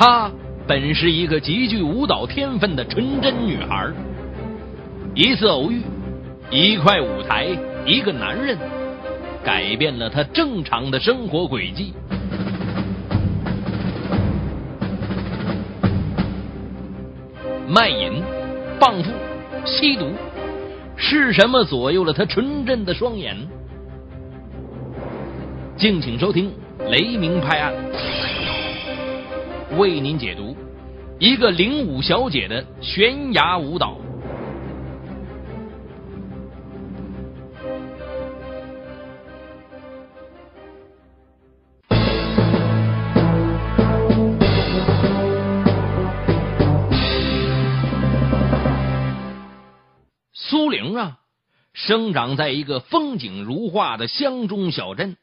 她本是一个极具舞蹈天分的纯真女孩。一次偶遇，一块舞台，一个男人，改变了她正常的生活轨迹。卖淫、傍富、吸毒，是什么左右了她纯真的双眼？敬请收听《雷鸣拍案》，为您解读一个领舞小姐的悬崖舞蹈。苏玲啊，生长在一个风景如画的乡中小镇。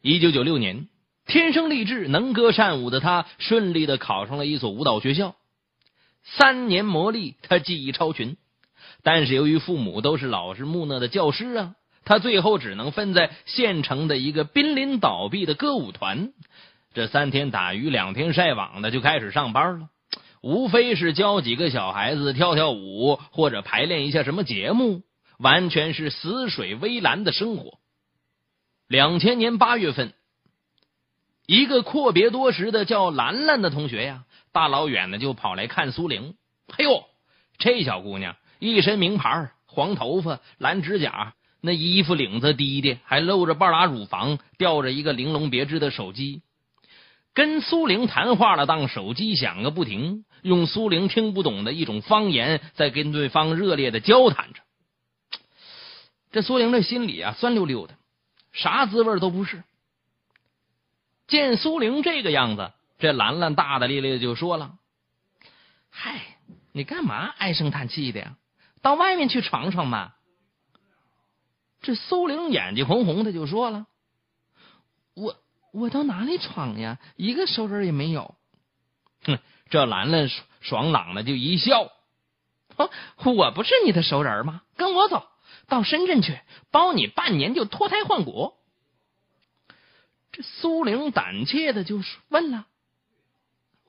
一九九六年，天生丽质、能歌善舞的她，顺利的考上了一所舞蹈学校。三年磨砺，她技艺超群。但是由于父母都是老实木讷的教师啊，她最后只能分在县城的一个濒临倒闭的歌舞团。这三天打鱼两天晒网的就开始上班了，无非是教几个小孩子跳跳舞，或者排练一下什么节目，完全是死水微澜的生活。两千年八月份，一个阔别多时的叫兰兰的同学呀，大老远的就跑来看苏玲。哎呦，这小姑娘一身名牌，黄头发，蓝指甲，那衣服领子低的，还露着半拉乳房，吊着一个玲珑别致的手机。跟苏玲谈话了，当手机响个不停，用苏玲听不懂的一种方言，在跟对方热烈的交谈着。这苏玲这心里啊，酸溜溜的。啥滋味都不是。见苏玲这个样子，这兰兰大大咧咧的就说了：“嗨，你干嘛唉声叹气的呀？到外面去闯闯吧。”这苏玲眼睛红红的就说了：“我我到哪里闯呀？一个熟人也没有。”哼，这兰兰爽朗的就一笑：“我不是你的熟人吗？跟我走。”到深圳去，包你半年就脱胎换骨。这苏玲胆怯的就问了：“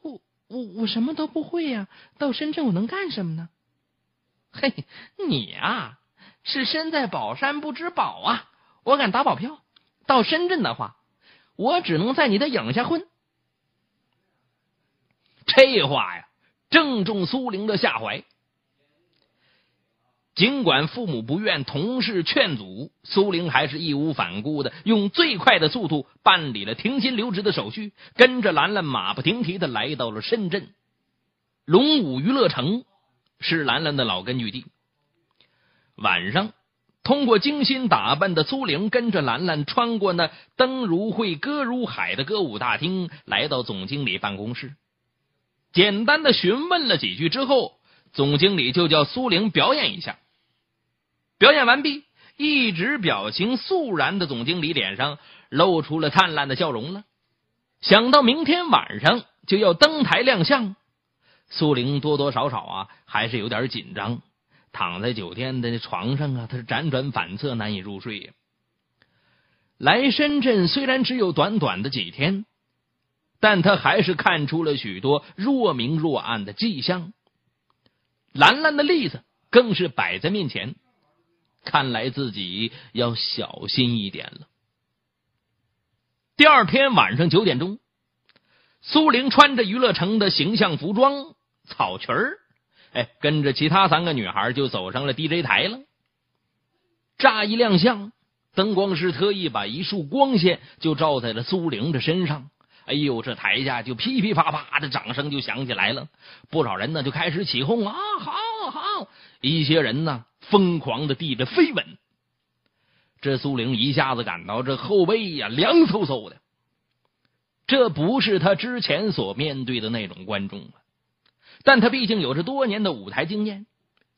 我我我什么都不会呀，到深圳我能干什么呢？” 嘿，你呀是身在宝山不知宝啊！我敢打保票，到深圳的话，我只能在你的影下混。这话呀，正中苏玲的下怀。尽管父母不愿，同事劝阻，苏玲还是义无反顾的用最快的速度办理了停薪留职的手续，跟着兰兰马不停蹄的来到了深圳龙武娱乐城，是兰兰的老根据地。晚上，通过精心打扮的苏玲跟着兰兰穿过那灯如绘、歌如海的歌舞大厅，来到总经理办公室，简单的询问了几句之后，总经理就叫苏玲表演一下。表演完毕，一直表情肃然的总经理脸上露出了灿烂的笑容了。想到明天晚上就要登台亮相，苏玲多多少少啊还是有点紧张。躺在酒店的床上啊，她是辗转反侧，难以入睡。来深圳虽然只有短短的几天，但他还是看出了许多若明若暗的迹象。兰兰的例子更是摆在面前。看来自己要小心一点了。第二天晚上九点钟，苏玲穿着娱乐城的形象服装草裙儿，哎，跟着其他三个女孩就走上了 DJ 台了。乍一亮相，灯光师特意把一束光线就照在了苏玲的身上。哎呦，这台下就噼噼啪啪的掌声就响起来了，不少人呢就开始起哄啊，好好！一些人呢。疯狂的递着飞吻，这苏玲一下子感到这后背呀凉飕飕的。这不是他之前所面对的那种观众啊，但他毕竟有着多年的舞台经验。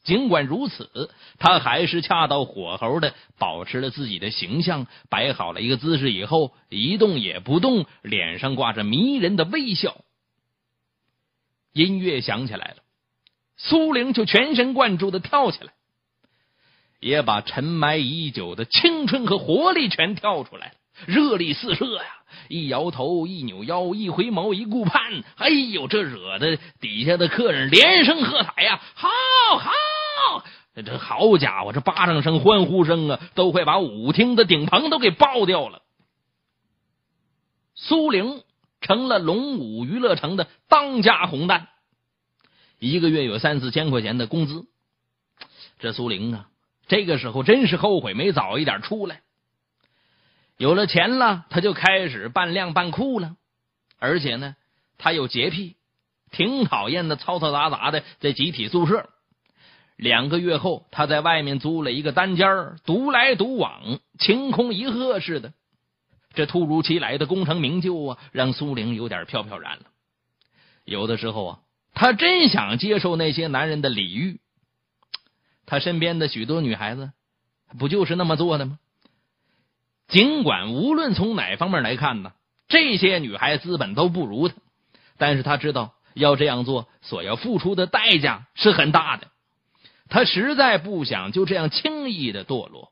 尽管如此，他还是恰到火候的保持了自己的形象，摆好了一个姿势以后，一动也不动，脸上挂着迷人的微笑。音乐响起来了，苏玲就全神贯注的跳起来。也把沉埋已久的青春和活力全跳出来了，热力四射呀！一摇头，一扭腰，一回眸，一顾盼，哎呦，这惹得底下的客人连声喝彩呀！好好，这好家伙，这巴掌声、欢呼声啊，都快把舞厅的顶棚都给爆掉了。苏玲成了龙舞娱乐城的当家红旦，一个月有三四千块钱的工资。这苏玲啊，这个时候真是后悔没早一点出来。有了钱了，他就开始半亮半酷了，而且呢，他有洁癖，挺讨厌的，嘈嘈杂杂的在集体宿舍。两个月后，他在外面租了一个单间独来独往，晴空一鹤似的。这突如其来的功成名就啊，让苏玲有点飘飘然了。有的时候啊，他真想接受那些男人的礼遇。他身边的许多女孩子，不就是那么做的吗？尽管无论从哪方面来看呢，这些女孩资本都不如他，但是他知道要这样做所要付出的代价是很大的，他实在不想就这样轻易的堕落，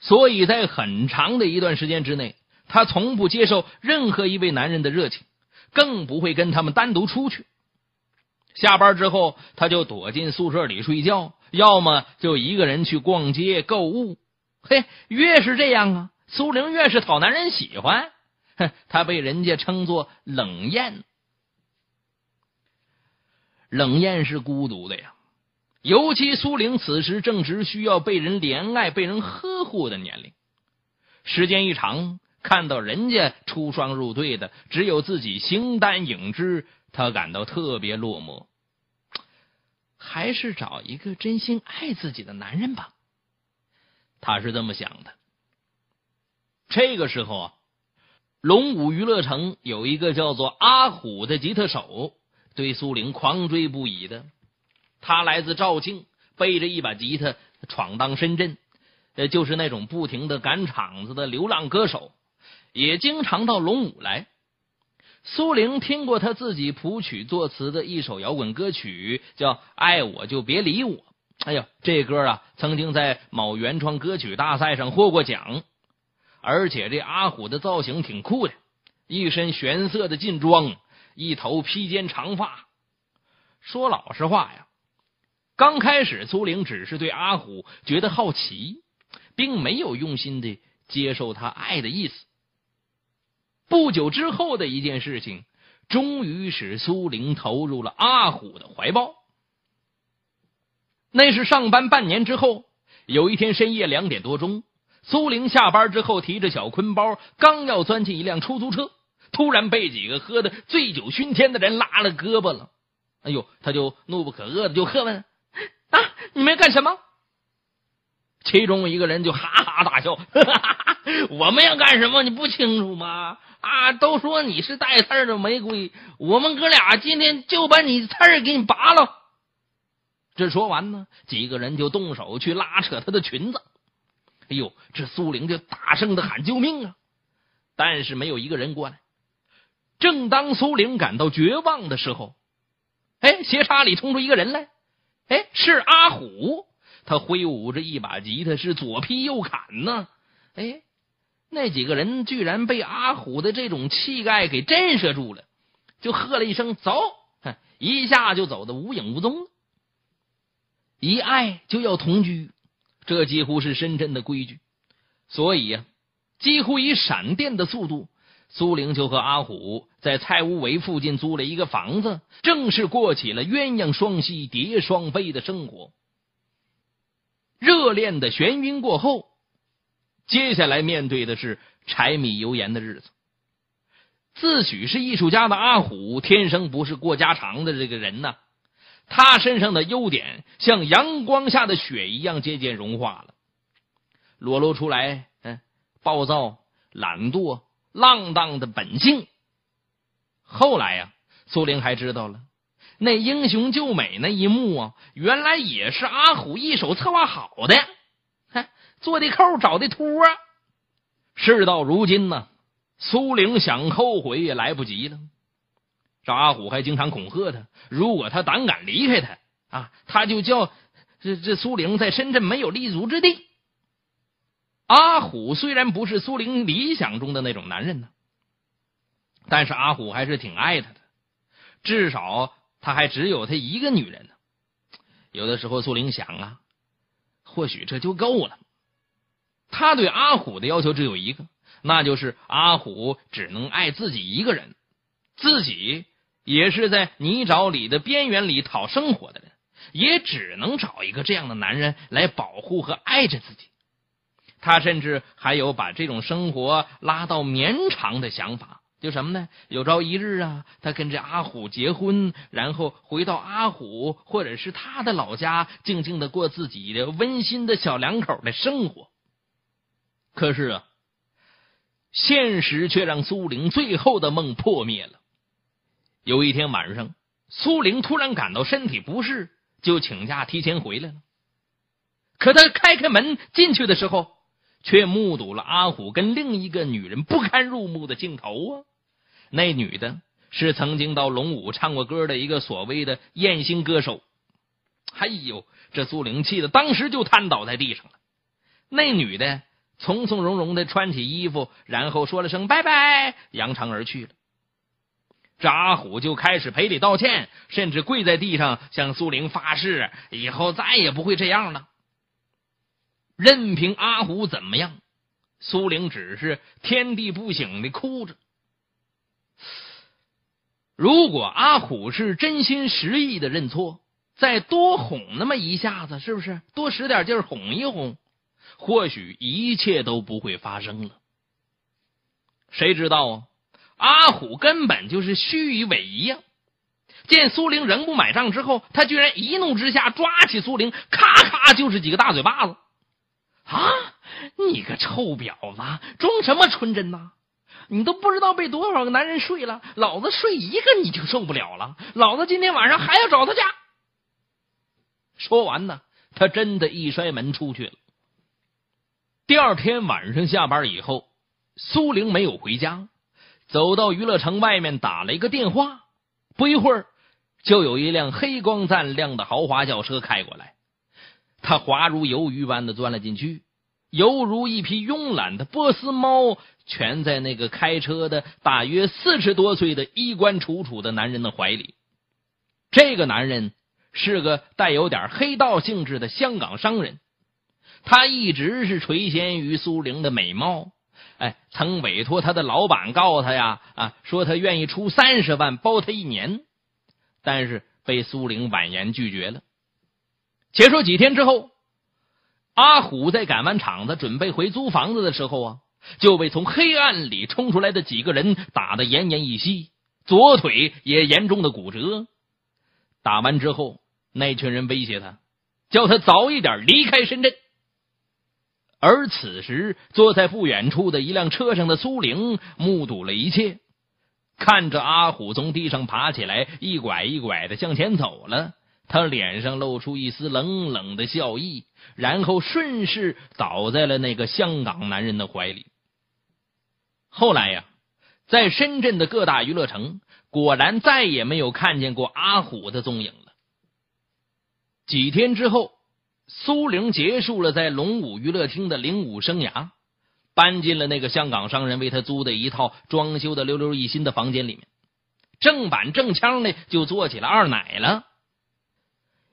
所以在很长的一段时间之内，他从不接受任何一位男人的热情，更不会跟他们单独出去。下班之后，他就躲进宿舍里睡觉，要么就一个人去逛街购物。嘿，越是这样啊，苏玲越是讨男人喜欢。哼，她被人家称作冷艳。冷艳是孤独的呀，尤其苏玲此时正值需要被人怜爱、被人呵护的年龄。时间一长，看到人家出双入对的，只有自己形单影只，她感到特别落寞。还是找一个真心爱自己的男人吧。他是这么想的。这个时候啊，龙武娱乐城有一个叫做阿虎的吉他手，对苏玲狂追不已的。他来自肇庆，背着一把吉他闯荡深圳，呃，就是那种不停的赶场子的流浪歌手，也经常到龙武来。苏玲听过他自己谱曲作词的一首摇滚歌曲，叫《爱我就别理我》。哎呦，这歌啊，曾经在某原创歌曲大赛上获过奖，而且这阿虎的造型挺酷的，一身玄色的劲装，一头披肩长发。说老实话呀，刚开始苏玲只是对阿虎觉得好奇，并没有用心的接受他爱的意思。不久之后的一件事情，终于使苏玲投入了阿虎的怀抱。那是上班半年之后，有一天深夜两点多钟，苏玲下班之后提着小坤包，刚要钻进一辆出租车，突然被几个喝的醉酒熏天的人拉了胳膊了。哎呦，他就怒不可遏的就喝问：“啊，你们要干什么？”其中一个人就哈哈大笑：“哈 哈我们要干什么？你不清楚吗？啊，都说你是带刺的玫瑰，我们哥俩今天就把你刺给你拔了。”这说完呢，几个人就动手去拉扯她的裙子。哎呦，这苏玲就大声的喊救命啊！但是没有一个人过来。正当苏玲感到绝望的时候，哎，斜插里冲出一个人来。哎，是阿虎，他挥舞着一把吉他，是左劈右砍呢。哎，那几个人居然被阿虎的这种气概给震慑住了，就喝了一声“走”，一下就走的无影无踪了。一爱就要同居，这几乎是深圳的规矩。所以呀，几乎以闪电的速度，苏玲就和阿虎在蔡屋围附近租了一个房子，正式过起了鸳鸯双栖、蝶双飞的生活。热恋的眩晕过后，接下来面对的是柴米油盐的日子。自诩是艺术家的阿虎，天生不是过家常的这个人呢。他身上的优点像阳光下的雪一样渐渐融化了，裸露出来，嗯，暴躁、懒惰、浪荡的本性。后来呀，苏玲还知道了，那英雄救美那一幕啊，原来也是阿虎一手策划好的，做的扣，找的托。事到如今呢，苏玲想后悔也来不及了。这阿虎还经常恐吓他，如果他胆敢离开他啊，他就叫这这苏玲在深圳没有立足之地。阿虎虽然不是苏玲理想中的那种男人呢，但是阿虎还是挺爱他的，至少他还只有他一个女人呢。有的时候苏玲想啊，或许这就够了。他对阿虎的要求只有一个，那就是阿虎只能爱自己一个人，自己也是在泥沼里的边缘里讨生活的人，也只能找一个这样的男人来保护和爱着自己。他甚至还有把这种生活拉到绵长的想法，就什么呢？有朝一日啊，他跟这阿虎结婚，然后回到阿虎或者是他的老家，静静的过自己的温馨的小两口的生活。可是啊，现实却让苏玲最后的梦破灭了。有一天晚上，苏玲突然感到身体不适，就请假提前回来了。可他开开门进去的时候，却目睹了阿虎跟另一个女人不堪入目的镜头啊！那女的是曾经到龙武唱过歌的一个所谓的艳星歌手。哎呦，这苏玲气的当时就瘫倒在地上了。那女的从从容容的穿起衣服，然后说了声拜拜，扬长而去了。这阿虎就开始赔礼道歉，甚至跪在地上向苏玲发誓，以后再也不会这样了。任凭阿虎怎么样，苏玲只是天地不醒的哭着。如果阿虎是真心实意的认错，再多哄那么一下子，是不是多使点劲哄一哄，或许一切都不会发生了。谁知道啊？阿虎根本就是虚以委蛇呀！见苏玲仍不买账之后，他居然一怒之下抓起苏玲，咔咔就是几个大嘴巴子。啊！你个臭婊子，装什么纯真呐？你都不知道被多少个男人睡了，老子睡一个你就受不了了。老子今天晚上还要找他家。说完呢，他真的一摔门出去了。第二天晚上下班以后，苏玲没有回家，走到娱乐城外面打了一个电话。不一会儿，就有一辆黑光锃亮的豪华轿车开过来。他滑如游鱼般的钻了进去，犹如一匹慵懒的波斯猫，蜷在那个开车的大约四十多岁的衣冠楚楚的男人的怀里。这个男人是个带有点黑道性质的香港商人，他一直是垂涎于苏玲的美貌，哎，曾委托他的老板告他呀，啊，说他愿意出三十万包他一年，但是被苏玲婉言拒绝了。且说几天之后，阿虎在赶完场子，准备回租房子的时候啊，就被从黑暗里冲出来的几个人打得奄奄一息，左腿也严重的骨折。打完之后，那群人威胁他，叫他早一点离开深圳。而此时，坐在不远处的一辆车上的苏玲目睹了一切，看着阿虎从地上爬起来，一拐一拐的向前走了。他脸上露出一丝冷冷的笑意，然后顺势倒在了那个香港男人的怀里。后来呀，在深圳的各大娱乐城，果然再也没有看见过阿虎的踪影了。几天之后，苏玲结束了在龙舞娱乐厅的领舞生涯，搬进了那个香港商人为他租的一套装修的溜溜一新的房间里面，正板正腔的就做起了二奶了。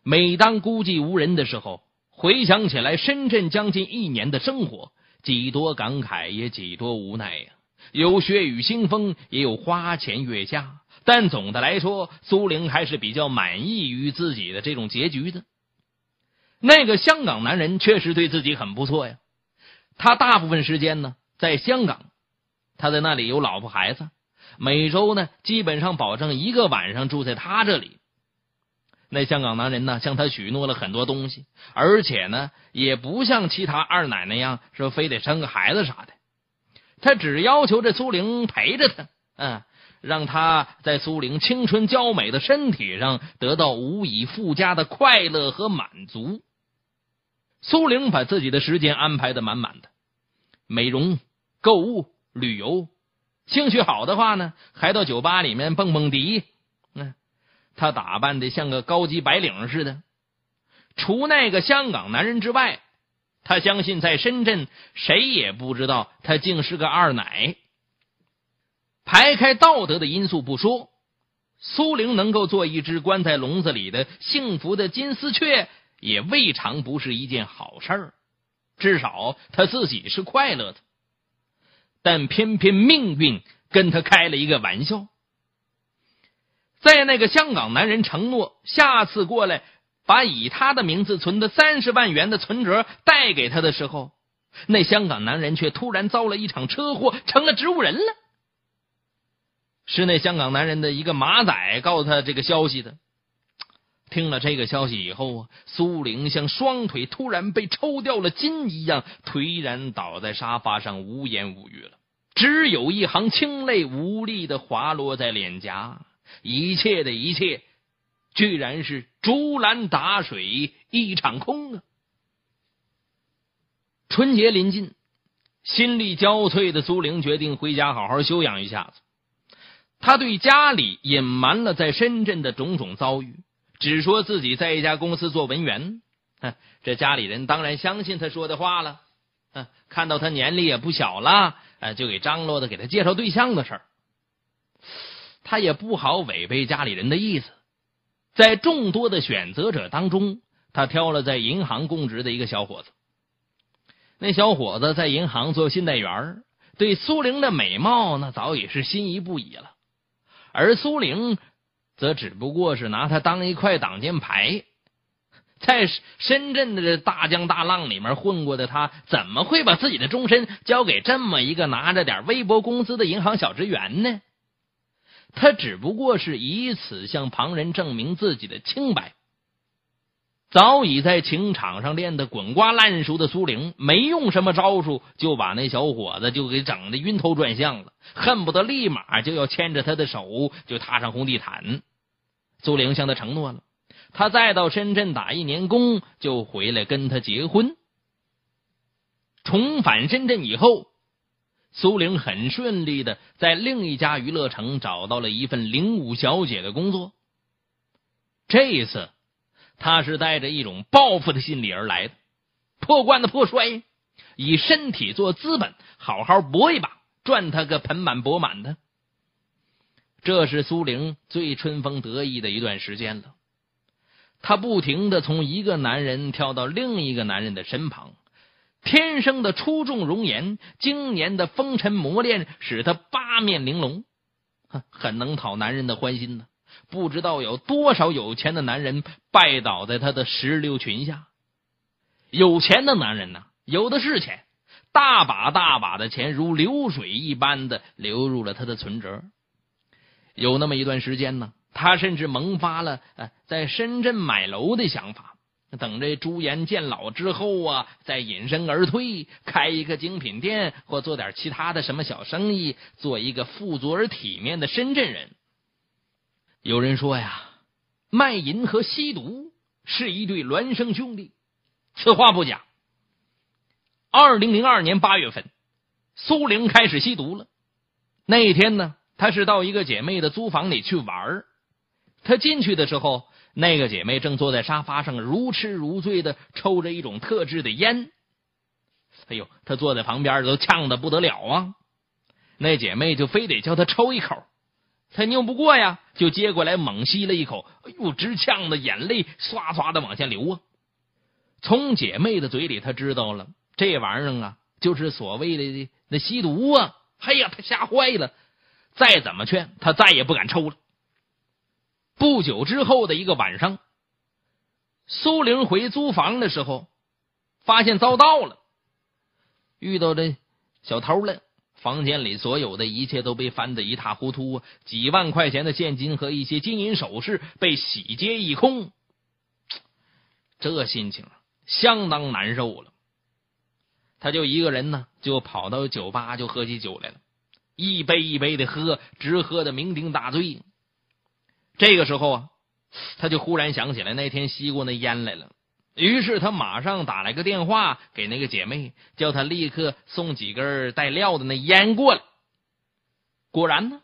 每当孤寂无人的时候，回想起来深圳将近一年的生活，几多感慨，也几多无奈呀。有血雨腥风，也有花前月下，但总的来说，苏玲还是比较满意于自己的这种结局的。那个香港男人确实对自己很不错呀。他大部分时间呢在香港，他在那里有老婆孩子，每周呢基本上保证一个晚上住在他这里。那香港男人呢，向他许诺了很多东西，而且呢，也不像其他二奶那样说非得生个孩子啥的。他只要求这苏玲陪着他，嗯，让他在苏玲青春娇美的身体上得到无以复加的快乐和满足。苏玲把自己的时间安排的满满的，美容、购物、旅游，兴趣好的话呢，还到酒吧里面蹦蹦迪。他打扮的像个高级白领似的，除那个香港男人之外，他相信在深圳谁也不知道他竟是个二奶。排开道德的因素不说，苏玲能够做一只关在笼子里的幸福的金丝雀，也未尝不是一件好事。至少他自己是快乐的。但偏偏命运跟他开了一个玩笑，在那个香港男人承诺下次过来把以他的名字存的三十万元的存折带给他的时候，那香港男人却突然遭了一场车祸，成了植物人了。是那香港男人的一个马仔告诉他这个消息的。听了这个消息以后啊，苏玲像双腿突然被抽掉了筋一样，颓然倒在沙发上，无言无语了。只有一行清泪无力的滑落在脸颊。一切的一切，居然是竹篮打水一场空啊！春节临近，心力交瘁的苏玲决定回家好好休养一下子。他对家里隐瞒了在深圳的种种遭遇。只说自己在一家公司做文员，哼这家里人当然相信他说的话了。看到他年龄也不小了，就给张罗的给他介绍对象的事儿。他也不好违背家里人的意思，在众多的选择者当中，他挑了在银行供职的一个小伙子。那小伙子在银行做信贷员，对苏玲的美貌那早已是心仪不已了，而苏玲。则只不过是拿他当一块挡箭牌，在深圳的大江大浪里面混过的他，怎么会把自己的终身交给这么一个拿着点微薄工资的银行小职员呢？他只不过是以此向旁人证明自己的清白。早已在情场上练得滚瓜烂熟的苏玲，没用什么招数，就把那小伙子就给整的晕头转向了，恨不得立马就要牵着他的手就踏上红地毯。苏玲向他承诺了，他再到深圳打一年工，就回来跟他结婚。重返深圳以后，苏玲很顺利的在另一家娱乐城找到了一份领舞小姐的工作。这一次。他是带着一种报复的心理而来的，破罐子破摔，以身体做资本，好好搏一把，赚他个盆满钵满的。这是苏玲最春风得意的一段时间了。她不停的从一个男人跳到另一个男人的身旁，天生的出众容颜，经年的风尘磨练，使他八面玲珑，很能讨男人的欢心呢。不知道有多少有钱的男人拜倒在他的石榴裙下。有钱的男人呢，有的是钱，大把大把的钱如流水一般的流入了他的存折。有那么一段时间呢，他甚至萌发了在深圳买楼的想法。等这朱颜渐老之后啊，再隐身而退，开一个精品店，或做点其他的什么小生意，做一个富足而体面的深圳人。有人说呀，卖淫和吸毒是一对孪生兄弟。此话不假。二零零二年八月份，苏玲开始吸毒了。那一天呢，她是到一个姐妹的租房里去玩她进去的时候，那个姐妹正坐在沙发上如痴如醉的抽着一种特制的烟。哎呦，她坐在旁边都呛的不得了啊！那姐妹就非得叫她抽一口。她拗不过呀，就接过来猛吸了一口，哎呦，直呛的眼泪唰唰的往下流啊！从姐妹的嘴里，她知道了这玩意儿啊，就是所谓的那吸毒啊！哎呀，她吓坏了，再怎么劝她再也不敢抽了。不久之后的一个晚上，苏玲回租房的时候，发现遭盗了，遇到这小偷了。房间里所有的一切都被翻得一塌糊涂！几万块钱的现金和一些金银首饰被洗劫一空，这心情相当难受了。他就一个人呢，就跑到酒吧就喝起酒来了，一杯一杯的喝，直喝的酩酊大醉。这个时候啊，他就忽然想起来那天吸过那烟来了。于是他马上打来个电话给那个姐妹，叫她立刻送几根带料的那烟过来。果然呢，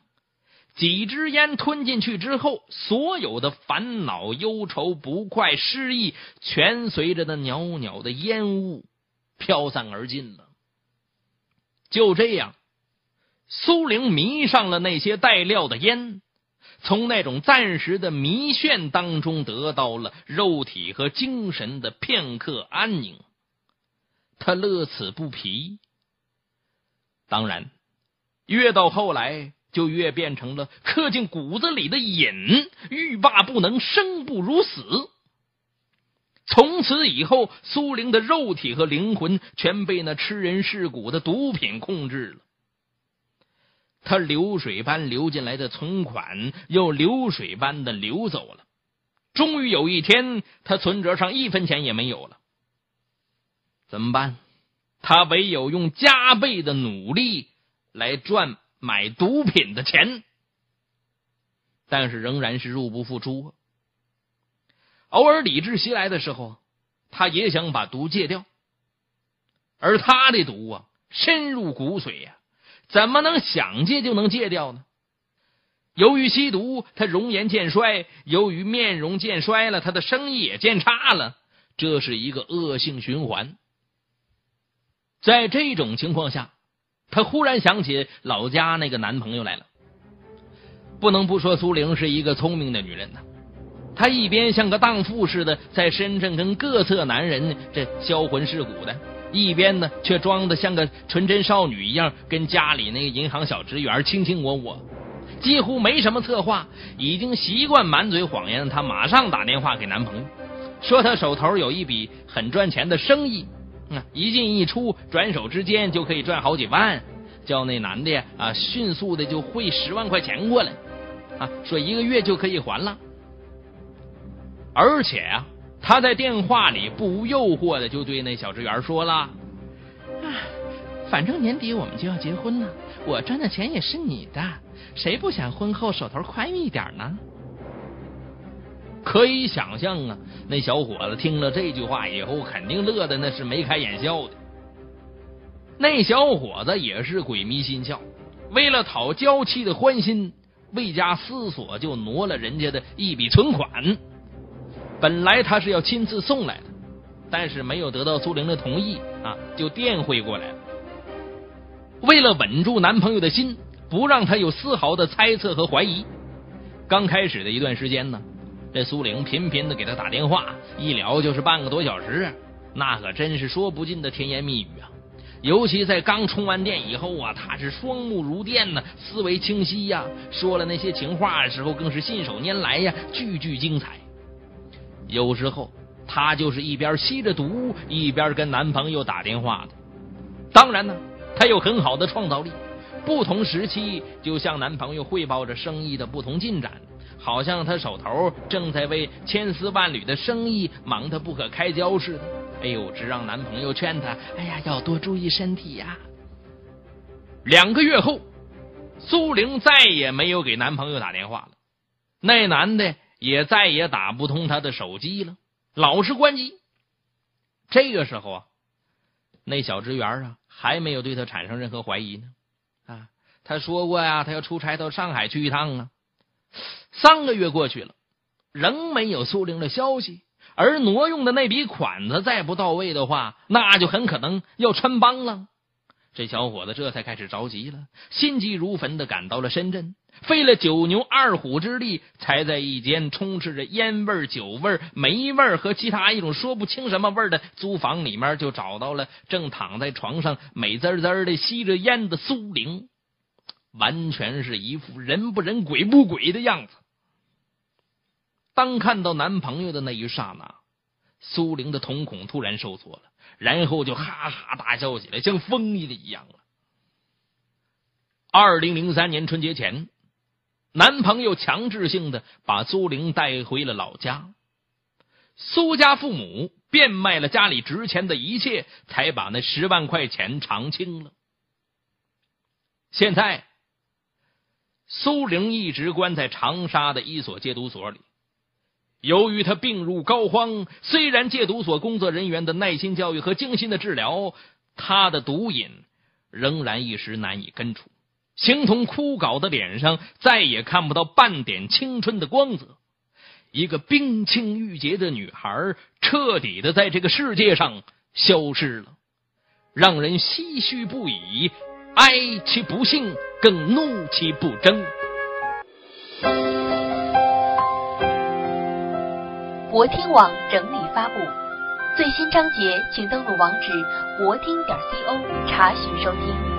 几支烟吞进去之后，所有的烦恼、忧愁、不快、失意，全随着那袅袅的烟雾飘散而尽了。就这样，苏玲迷上了那些带料的烟，从那种暂时的迷眩当中得到了肉体和精神的片刻安宁。他乐此不疲。当然，越到后来，就越变成了刻进骨子里的瘾，欲罢不能，生不如死。从此以后，苏玲的肉体和灵魂全被那吃人噬骨的毒品控制了。他流水般流进来的存款，又流水般的流走了。终于有一天，他存折上一分钱也没有了。怎么办？他唯有用加倍的努力来赚买毒品的钱，但是仍然是入不敷出。偶尔理智袭来的时候，他也想把毒戒掉，而他的毒啊，深入骨髓呀，怎么能想戒就能戒掉呢？由于吸毒，他容颜渐衰；由于面容渐衰了，他的生意也渐差了。这是一个恶性循环。在这种情况下，他忽然想起老家那个男朋友来了。不能不说苏玲是一个聪明的女人呐。她一边像个荡妇似的在深圳跟各色男人这销魂蚀骨的，一边呢却装的像个纯真少女一样，跟家里那个银行小职员卿卿我我，几乎没什么策划。已经习惯满嘴谎言的，她马上打电话给男朋友，说她手头有一笔很赚钱的生意，一进一出，转手之间就可以赚好几万，叫那男的啊迅速的就汇十万块钱过来，啊，说一个月就可以还了。而且啊，他在电话里不无诱惑的就对那小职员说了：“啊，反正年底我们就要结婚了，我赚的钱也是你的，谁不想婚后手头宽裕一点呢？”可以想象啊，那小伙子听了这句话以后，肯定乐的那是眉开眼笑的。那小伙子也是鬼迷心窍，为了讨娇妻的欢心，未加思索就挪了人家的一笔存款。本来他是要亲自送来的，但是没有得到苏玲的同意啊，就电汇过来了。为了稳住男朋友的心，不让他有丝毫的猜测和怀疑，刚开始的一段时间呢，这苏玲频频的给他打电话，一聊就是半个多小时，那可真是说不尽的甜言蜜语啊。尤其在刚充完电以后啊，他是双目如电呢，思维清晰呀，说了那些情话的时候更是信手拈来呀，句句精彩。有时候，她就是一边吸着毒，一边跟男朋友打电话的。当然呢，她有很好的创造力，不同时期就向男朋友汇报着生意的不同进展，好像她手头正在为千丝万缕的生意忙得不可开交似的。哎呦，只让男朋友劝她：“哎呀，要多注意身体呀。”两个月后，苏玲再也没有给男朋友打电话了。那男的。也再也打不通他的手机了，老是关机。这个时候啊，那小职员啊还没有对他产生任何怀疑呢。啊，他说过呀，他要出差到上海去一趟啊。三个月过去了，仍没有苏玲的消息，而挪用的那笔款子再不到位的话，那就很可能要穿帮了。这小伙子这才开始着急了，心急如焚的赶到了深圳。费了九牛二虎之力，才在一间充斥着烟味、酒味、霉味和其他一种说不清什么味的租房里面，就找到了正躺在床上美滋滋的吸着烟的苏玲，完全是一副人不人鬼不鬼的样子。当看到男朋友的那一刹那，苏玲的瞳孔突然收缩了，然后就哈哈大笑起来，像疯了一样了。二零零三年春节前。男朋友强制性的把苏玲带回了老家，苏家父母变卖了家里值钱的一切，才把那十万块钱偿清了。现在，苏玲一直关在长沙的一所戒毒所里。由于他病入膏肓，虽然戒毒所工作人员的耐心教育和精心的治疗，他的毒瘾仍然一时难以根除。形同枯槁的脸上再也看不到半点青春的光泽，一个冰清玉洁的女孩彻底的在这个世界上消失了。让人唏嘘不已，哀其不幸，更怒其不争。国听网整理发布，最新章节，请登录网址国听点 co 查询收听。